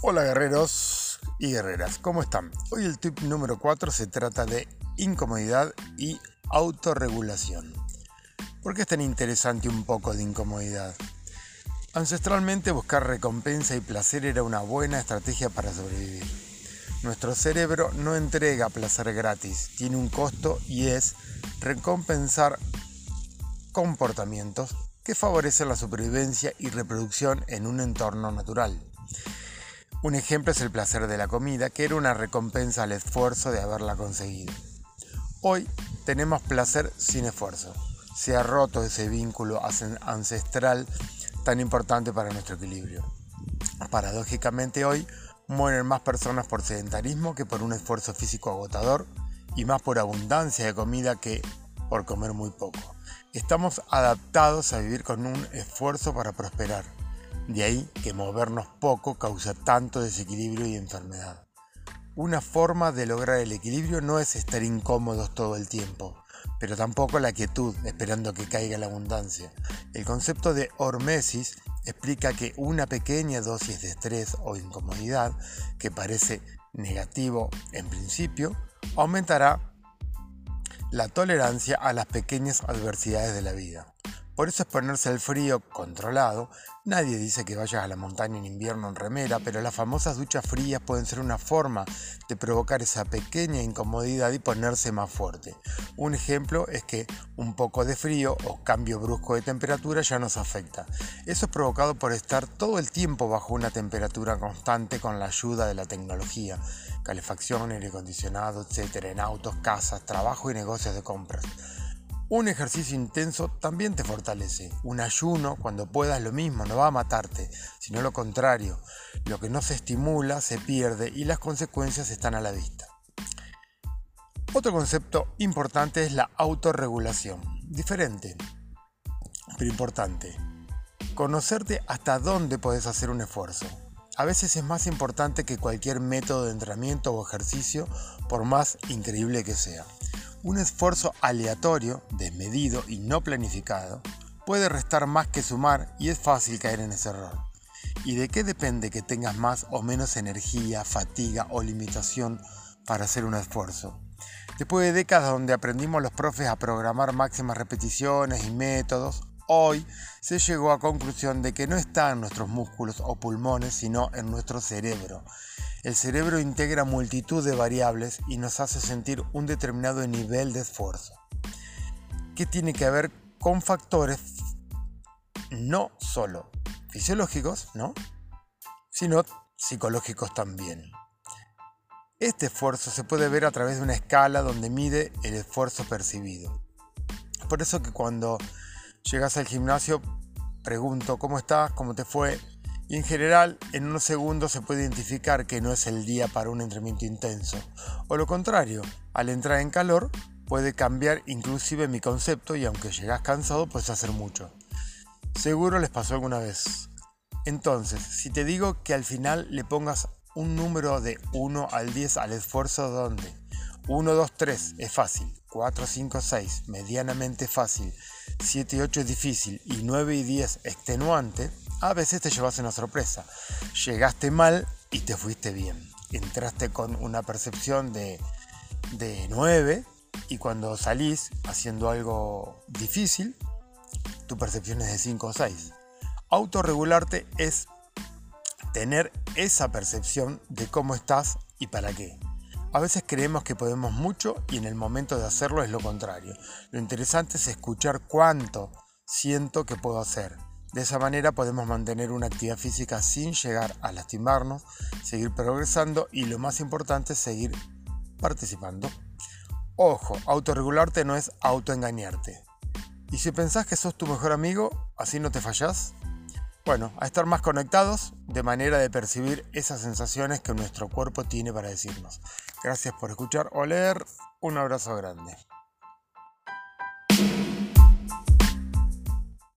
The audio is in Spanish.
Hola guerreros y guerreras, ¿cómo están? Hoy el tip número 4 se trata de incomodidad y autorregulación. ¿Por qué es tan interesante un poco de incomodidad? Ancestralmente buscar recompensa y placer era una buena estrategia para sobrevivir. Nuestro cerebro no entrega placer gratis, tiene un costo y es recompensar comportamientos que favorecen la supervivencia y reproducción en un entorno natural. Un ejemplo es el placer de la comida, que era una recompensa al esfuerzo de haberla conseguido. Hoy tenemos placer sin esfuerzo. Se ha roto ese vínculo ancestral tan importante para nuestro equilibrio. Paradójicamente hoy mueren más personas por sedentarismo que por un esfuerzo físico agotador y más por abundancia de comida que por comer muy poco. Estamos adaptados a vivir con un esfuerzo para prosperar de ahí que movernos poco causa tanto desequilibrio y enfermedad. Una forma de lograr el equilibrio no es estar incómodos todo el tiempo, pero tampoco la quietud esperando que caiga la abundancia. El concepto de hormesis explica que una pequeña dosis de estrés o incomodidad, que parece negativo en principio, aumentará la tolerancia a las pequeñas adversidades de la vida. Por eso es ponerse el frío controlado. Nadie dice que vayas a la montaña en invierno en remera, pero las famosas duchas frías pueden ser una forma de provocar esa pequeña incomodidad y ponerse más fuerte. Un ejemplo es que un poco de frío o cambio brusco de temperatura ya nos afecta. Eso es provocado por estar todo el tiempo bajo una temperatura constante con la ayuda de la tecnología, calefacción, aire acondicionado, etc. en autos, casas, trabajo y negocios de compras. Un ejercicio intenso también te fortalece. Un ayuno, cuando puedas, lo mismo, no va a matarte, sino lo contrario. Lo que no se estimula se pierde y las consecuencias están a la vista. Otro concepto importante es la autorregulación. Diferente, pero importante. Conocerte hasta dónde puedes hacer un esfuerzo. A veces es más importante que cualquier método de entrenamiento o ejercicio, por más increíble que sea. Un esfuerzo aleatorio, desmedido y no planificado puede restar más que sumar y es fácil caer en ese error. ¿Y de qué depende que tengas más o menos energía, fatiga o limitación para hacer un esfuerzo? Después de décadas donde aprendimos los profes a programar máximas repeticiones y métodos, hoy se llegó a conclusión de que no está en nuestros músculos o pulmones, sino en nuestro cerebro. El cerebro integra multitud de variables y nos hace sentir un determinado nivel de esfuerzo, que tiene que ver con factores no solo fisiológicos, ¿no? sino psicológicos también. Este esfuerzo se puede ver a través de una escala donde mide el esfuerzo percibido. Por eso que cuando llegas al gimnasio pregunto cómo estás, cómo te fue, y en general en unos segundos se puede identificar que no es el día para un entrenamiento intenso. O lo contrario, al entrar en calor puede cambiar inclusive mi concepto y aunque llegas cansado puedes hacer mucho. Seguro les pasó alguna vez. Entonces, si te digo que al final le pongas un número de 1 al 10 al esfuerzo donde 1, 2, 3 es fácil, 4, 5, 6 medianamente fácil, 7 y 8 es difícil y 9 y 10 extenuante, a veces te llevas una sorpresa. Llegaste mal y te fuiste bien. Entraste con una percepción de, de 9 y cuando salís haciendo algo difícil, tu percepción es de 5 o 6. Autorregularte es tener esa percepción de cómo estás y para qué. A veces creemos que podemos mucho y en el momento de hacerlo es lo contrario. Lo interesante es escuchar cuánto siento que puedo hacer de esa manera podemos mantener una actividad física sin llegar a lastimarnos, seguir progresando y lo más importante seguir participando. Ojo, autorregularte no es autoengañarte. Y si pensás que sos tu mejor amigo, así no te fallás. Bueno, a estar más conectados de manera de percibir esas sensaciones que nuestro cuerpo tiene para decirnos. Gracias por escuchar o leer. Un abrazo grande.